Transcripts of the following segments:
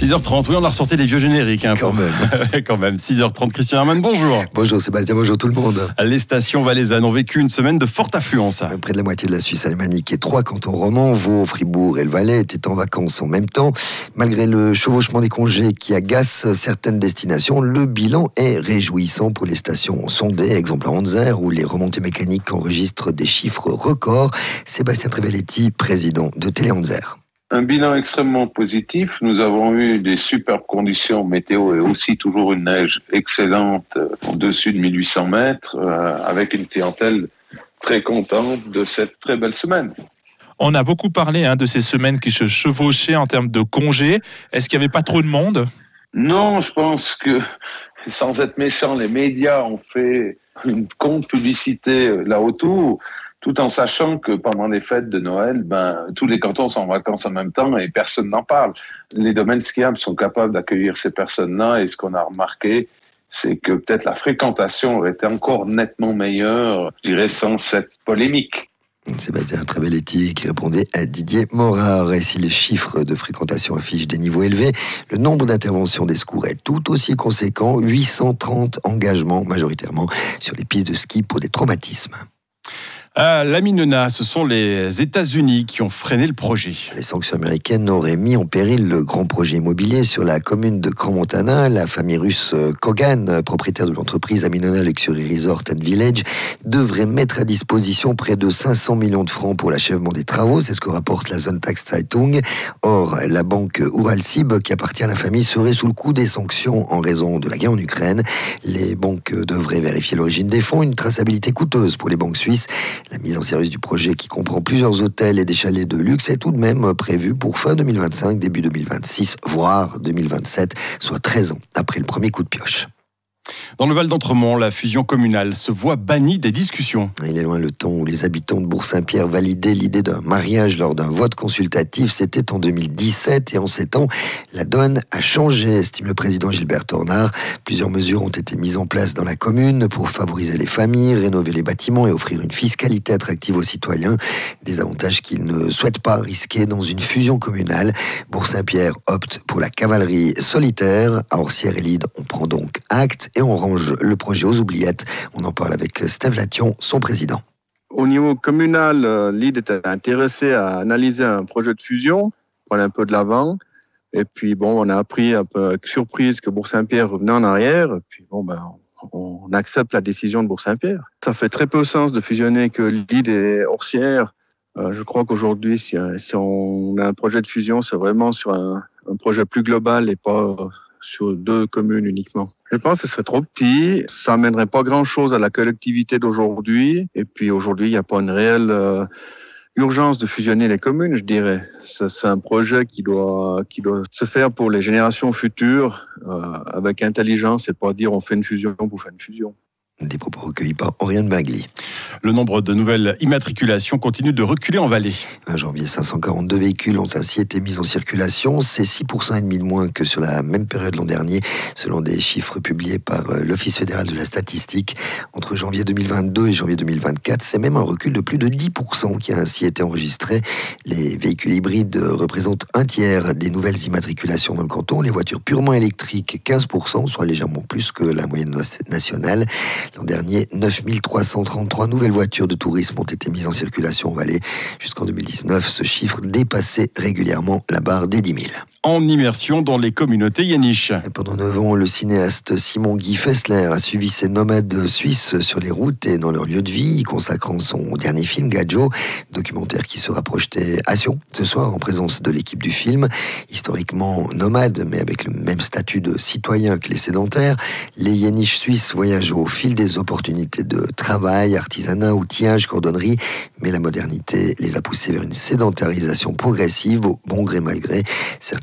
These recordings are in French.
6h30, oui, on a ressorti les vieux génériques. Hein, Quand même. Quand même. 6h30, Christian Hermann, bonjour. Bonjour Sébastien, bonjour tout le monde. Les stations valaisannes ont vécu une semaine de forte affluence. Près de la moitié de la Suisse alémanique et trois cantons romans, Vaud, Fribourg et le Valais, étaient en vacances en même temps. Malgré le chevauchement des congés qui agace certaines destinations, le bilan est réjouissant pour les stations sondées, exemple à Anzer, où les remontées mécaniques enregistrent des chiffres records. Sébastien Trevelletti, président de Télé Anzer. Un bilan extrêmement positif. Nous avons eu des superbes conditions météo et aussi toujours une neige excellente euh, au-dessus de 1800 mètres, euh, avec une clientèle très contente de cette très belle semaine. On a beaucoup parlé hein, de ces semaines qui se chevauchaient en termes de congés. Est-ce qu'il n'y avait pas trop de monde? Non, je pense que, sans être méchant, les médias ont fait une compte publicité là autour tout en sachant que pendant les fêtes de Noël, ben, tous les cantons sont en vacances en même temps et personne n'en parle. Les domaines skiables sont capables d'accueillir ces personnes-là et ce qu'on a remarqué, c'est que peut-être la fréquentation aurait été encore nettement meilleure, je dirais, sans cette polémique. Sébastien Travelletti qui répondait à Didier Morard. Et si les chiffres de fréquentation affichent des niveaux élevés, le nombre d'interventions des secours est tout aussi conséquent, 830 engagements majoritairement sur les pistes de ski pour des traumatismes. La Minena, ce sont les États-Unis qui ont freiné le projet. Les sanctions américaines auraient mis en péril le grand projet immobilier sur la commune de Grand-Montana. La famille russe Kogan, propriétaire de l'entreprise Aminona Luxury Resort and Village, devrait mettre à disposition près de 500 millions de francs pour l'achèvement des travaux. C'est ce que rapporte la zone Tax Zeitung. Or, la banque Uralsib, qui appartient à la famille, serait sous le coup des sanctions en raison de la guerre en Ukraine. Les banques devraient vérifier l'origine des fonds, une traçabilité coûteuse pour les banques suisses. La mise en service du projet, qui comprend plusieurs hôtels et des chalets de luxe, est tout de même prévue pour fin 2025, début 2026, voire 2027, soit 13 ans après le premier coup de pioche. Dans le Val d'Entremont, la fusion communale se voit bannie des discussions. Il est loin le temps où les habitants de Bourg-Saint-Pierre validaient l'idée d'un mariage lors d'un vote consultatif. C'était en 2017 et en ces temps, la donne a changé, estime le président Gilbert Tornard. Plusieurs mesures ont été mises en place dans la commune pour favoriser les familles, rénover les bâtiments et offrir une fiscalité attractive aux citoyens. Des avantages qu'ils ne souhaitent pas risquer dans une fusion communale. Bourg-Saint-Pierre opte pour la cavalerie solitaire. À Orsières et Lide, on prend donc acte et on range le projet aux oubliettes. On en parle avec Steve Lation, son président. Au niveau communal, euh, l'ID était intéressé à analyser un projet de fusion, prendre un peu de l'avant. Et puis, bon, on a appris un peu avec surprise que Bourg-Saint-Pierre revenait en arrière. Et puis, bon, ben, on accepte la décision de Bourg-Saint-Pierre. Ça fait très peu sens de fusionner que l'ID et Orsières. Euh, je crois qu'aujourd'hui, si, si, on a un projet de fusion, c'est vraiment sur un projet plus global et pas sur deux communes uniquement. Je pense que ce serait trop petit, ça amènerait pas grand-chose à la collectivité d'aujourd'hui, et puis aujourd'hui, il n'y a pas une réelle euh, urgence de fusionner les communes, je dirais. C'est un projet qui doit, qui doit se faire pour les générations futures, euh, avec intelligence, et pas dire on fait une fusion pour faire une fusion. Des propos recueillis par Oriane Bagli. Le nombre de nouvelles immatriculations continue de reculer en Valais. En janvier, 542 véhicules ont ainsi été mis en circulation. C'est 6% et demi de moins que sur la même période l'an dernier, selon des chiffres publiés par euh, l'Office fédéral de la statistique. Entre janvier 2022 et janvier 2024, c'est même un recul de plus de 10% qui a ainsi été enregistré. Les véhicules hybrides représentent un tiers des nouvelles immatriculations dans le canton. Les voitures purement électriques, 15%, soit légèrement plus que la moyenne nationale. L'an dernier, 9333 nouvelles voitures de tourisme ont été mises en circulation en Valais. Jusqu'en 2019, ce chiffre dépassait régulièrement la barre des 10 000. En immersion dans les communautés yaniches. Pendant 9 ans, le cinéaste Simon Guy Fessler a suivi ces nomades suisses sur les routes et dans leur lieu de vie, consacrant son dernier film, Gadjo, documentaire qui sera projeté à Sion ce soir en présence de l'équipe du film. Historiquement nomade, mais avec le même statut de citoyen que les sédentaires, les yaniches suisses voyagent au fil des opportunités de travail, artisanat, outillage, cordonnerie, mais la modernité les a poussés vers une sédentarisation progressive, au bon gré mal gré.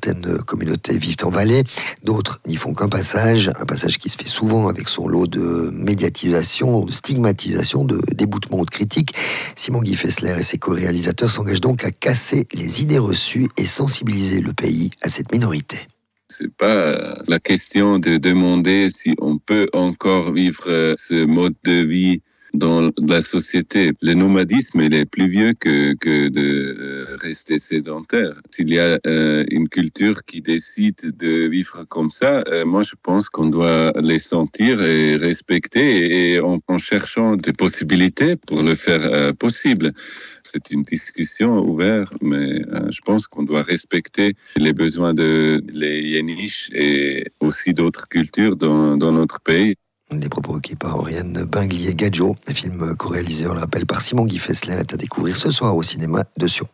Certaines communautés vivent en vallée, d'autres n'y font qu'un passage, un passage qui se fait souvent avec son lot de médiatisation, de stigmatisation, de déboutement ou de critique. Simon Guy Fessler et ses co-réalisateurs s'engagent donc à casser les idées reçues et sensibiliser le pays à cette minorité c'est pas la question de demander si on peut encore vivre ce mode de vie dans la société. Le nomadisme, est plus vieux que, de euh, rester sédentaire. S'il y a euh, une culture qui décide de vivre comme ça, euh, moi je pense qu'on doit les sentir et respecter et en, cherchant des possibilités pour le faire possible. C'est une discussion ouverte, mais je pense qu'on doit respecter les besoins de les Yéniches et aussi d'autres cultures dans, dans notre pays. Des propos recueillis par Oriane Binglier-Gadjo. Film co-réalisé, on le rappelle, par Simon Guy Fessler est à découvrir ce soir au cinéma de Sion.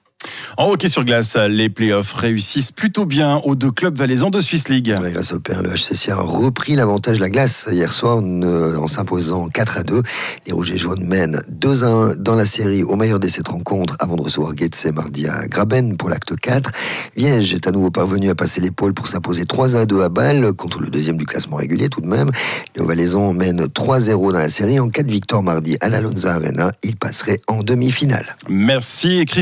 En hockey sur glace, les playoffs réussissent plutôt bien aux deux clubs valaisans de Swiss League. Ouais, grâce au père, le HCC a repris l'avantage de la glace hier soir en, s'imposant 4 à 2. Les Rouges et Jaunes mènent 2 à 1 dans la série au meilleur de cette rencontre avant de recevoir Getse mardi à Graben pour l'acte 4. Viège est à nouveau parvenu à passer l'épaule pour s'imposer 3 à 2 à Bâle contre le deuxième du classement régulier tout de même. Les Valaisans mènent 3-0 dans la série. En cas de victoire mardi à la Lonza Arena, ils passeraient en demi-finale. Merci Christophe.